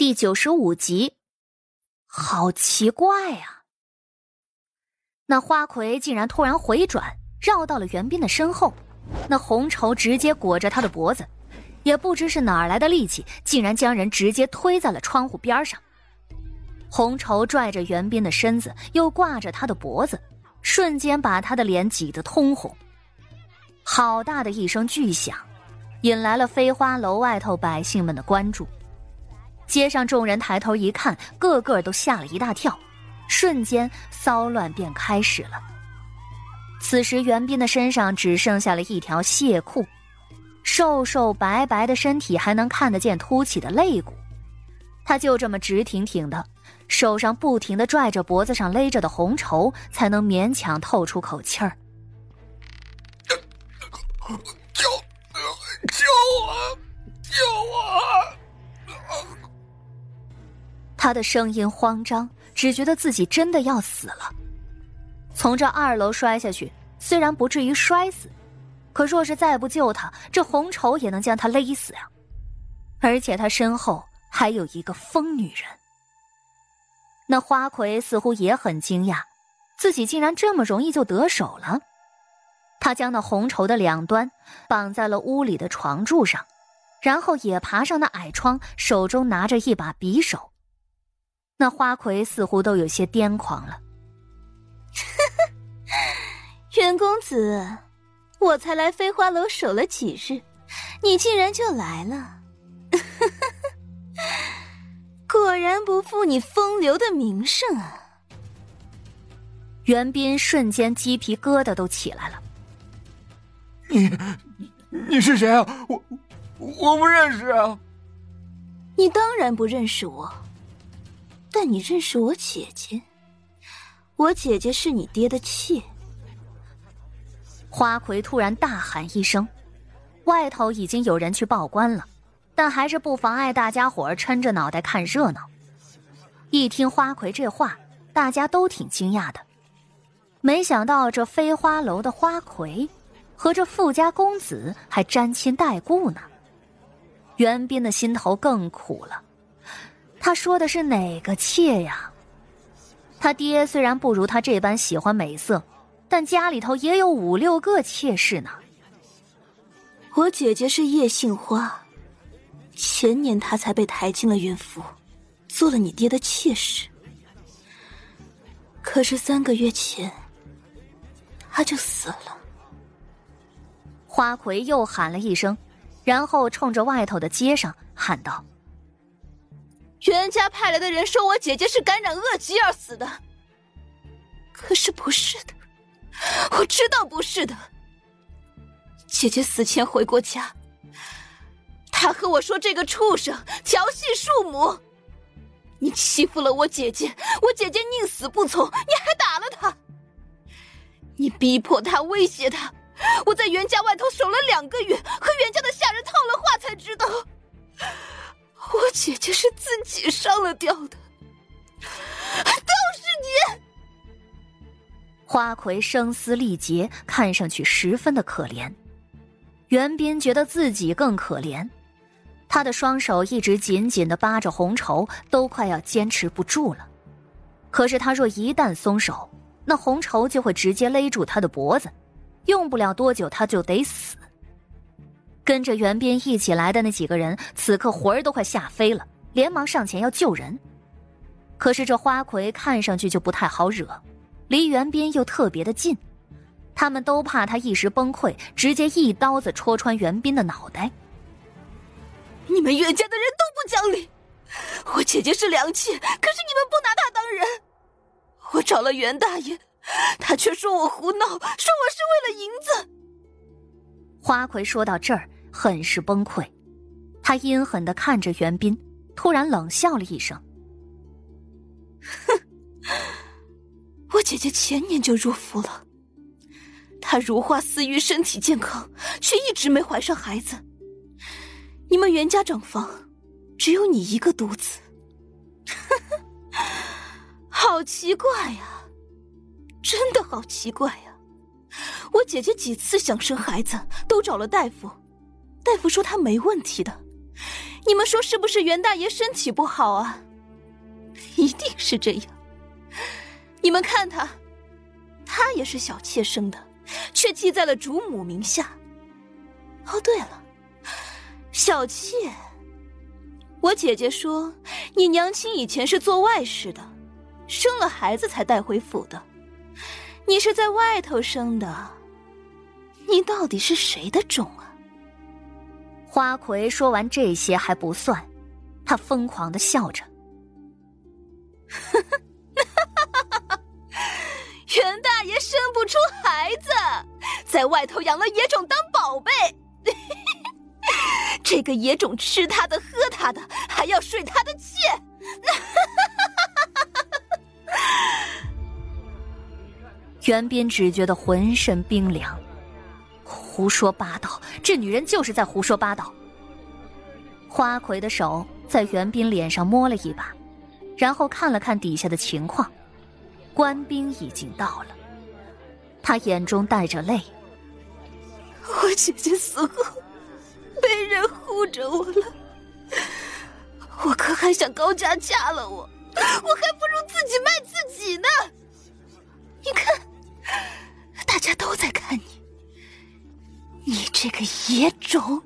第九十五集，好奇怪呀！那花魁竟然突然回转，绕到了袁斌的身后，那红绸直接裹着他的脖子，也不知是哪儿来的力气，竟然将人直接推在了窗户边上。红绸拽着袁斌的身子，又挂着他的脖子，瞬间把他的脸挤得通红。好大的一声巨响，引来了飞花楼外头百姓们的关注。街上众人抬头一看，个个都吓了一大跳，瞬间骚乱便开始了。此时袁斌的身上只剩下了一条血裤，瘦瘦白白的身体还能看得见凸起的肋骨，他就这么直挺挺的，手上不停的拽着脖子上勒着的红绸，才能勉强透出口气儿。他的声音慌张，只觉得自己真的要死了。从这二楼摔下去，虽然不至于摔死，可若是再不救他，这红绸也能将他勒死呀！而且他身后还有一个疯女人。那花魁似乎也很惊讶，自己竟然这么容易就得手了。他将那红绸的两端绑在了屋里的床柱上，然后也爬上那矮窗，手中拿着一把匕首。那花魁似乎都有些癫狂了。袁公子，我才来飞花楼守了几日，你竟然就来了，果然不负你风流的名声啊！袁斌瞬间鸡皮疙瘩都起来了。你，你是谁啊？我，我不认识啊！你当然不认识我。但你认识我姐姐？我姐姐是你爹的妾。花魁突然大喊一声，外头已经有人去报官了，但还是不妨碍大家伙儿撑着脑袋看热闹。一听花魁这话，大家都挺惊讶的，没想到这飞花楼的花魁和这富家公子还沾亲带故呢。袁斌的心头更苦了。他说的是哪个妾呀？他爹虽然不如他这般喜欢美色，但家里头也有五六个妾室呢。我姐姐是叶杏花，前年她才被抬进了云府，做了你爹的妾室。可是三个月前，她就死了。花魁又喊了一声，然后冲着外头的街上喊道。袁家派来的人说，我姐姐是感染恶疾而死的。可是不是的，我知道不是的。姐姐死前回过家，她和我说这个畜生调戏庶母，你欺负了我姐姐，我姐姐宁死不从，你还打了她，你逼迫她，威胁她，我在袁家外头守了两个月，和袁家的下人套了话，才知道。我姐姐是自己上了吊的，都是你！花魁声嘶力竭，看上去十分的可怜。袁斌觉得自己更可怜，他的双手一直紧紧的扒着红绸，都快要坚持不住了。可是他若一旦松手，那红绸就会直接勒住他的脖子，用不了多久他就得死。跟着袁斌一起来的那几个人，此刻魂儿都快吓飞了，连忙上前要救人。可是这花魁看上去就不太好惹，离袁斌又特别的近，他们都怕他一时崩溃，直接一刀子戳穿袁斌的脑袋。你们袁家的人都不讲理，我姐姐是良妾，可是你们不拿她当人。我找了袁大爷，他却说我胡闹，说我是为了银子。花魁说到这儿。很是崩溃，他阴狠的看着袁斌，突然冷笑了一声：“哼，我姐姐前年就入府了，她如花似玉，身体健康，却一直没怀上孩子。你们袁家长房只有你一个独子，好奇怪呀，真的好奇怪呀！我姐姐几次想生孩子，都找了大夫。”大夫说他没问题的，你们说是不是袁大爷身体不好啊？一定是这样。你们看他，他也是小妾生的，却记在了主母名下。哦，对了，小妾，我姐姐说你娘亲以前是做外事的，生了孩子才带回府的。你是在外头生的，你到底是谁的种啊？花魁说完这些还不算，他疯狂的笑着。袁大爷生不出孩子，在外头养了野种当宝贝。这个野种吃他的、喝他的，还要睡他的妾。袁斌只觉得浑身冰凉，胡说八道！这女人就是在胡说八道。花魁的手在袁斌脸上摸了一把，然后看了看底下的情况，官兵已经到了。他眼中带着泪。我姐姐死后，没人护着我了，我哥还想高价嫁了我，我还不如自己卖自己呢。你看。大家都在看，你这个野种！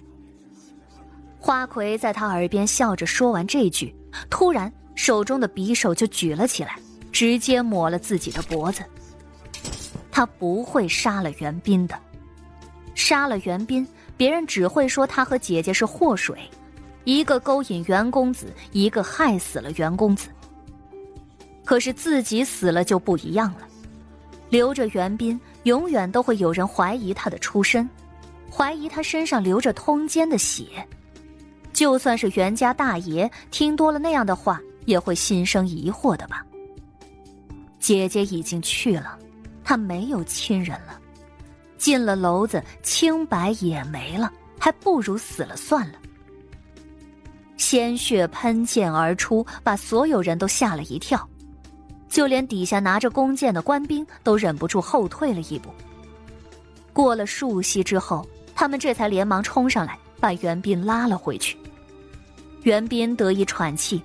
花魁在他耳边笑着说完这句，突然手中的匕首就举了起来，直接抹了自己的脖子。他不会杀了袁斌的，杀了袁斌，别人只会说他和姐姐是祸水，一个勾引袁公子，一个害死了袁公子。可是自己死了就不一样了。留着袁斌，永远都会有人怀疑他的出身，怀疑他身上流着通奸的血。就算是袁家大爷听多了那样的话，也会心生疑惑的吧。姐姐已经去了，他没有亲人了，进了楼子，清白也没了，还不如死了算了。鲜血喷溅而出，把所有人都吓了一跳。就连底下拿着弓箭的官兵都忍不住后退了一步。过了数息之后，他们这才连忙冲上来，把袁斌拉了回去。袁斌得以喘气，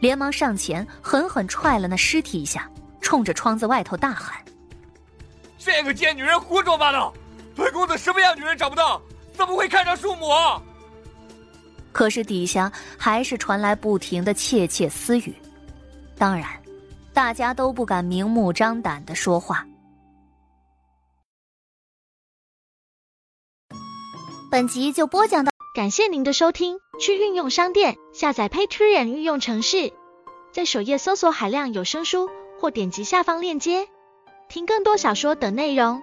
连忙上前狠狠踹了那尸体一下，冲着窗子外头大喊：“这个贱女人胡说八道！本公子什么样女人找不到？怎么会看上庶母？”可是底下还是传来不停的窃窃私语，当然。大家都不敢明目张胆的说话。本集就播讲到，感谢您的收听。去运用商店下载 Patreon 运用城市，在首页搜索海量有声书，或点击下方链接听更多小说等内容。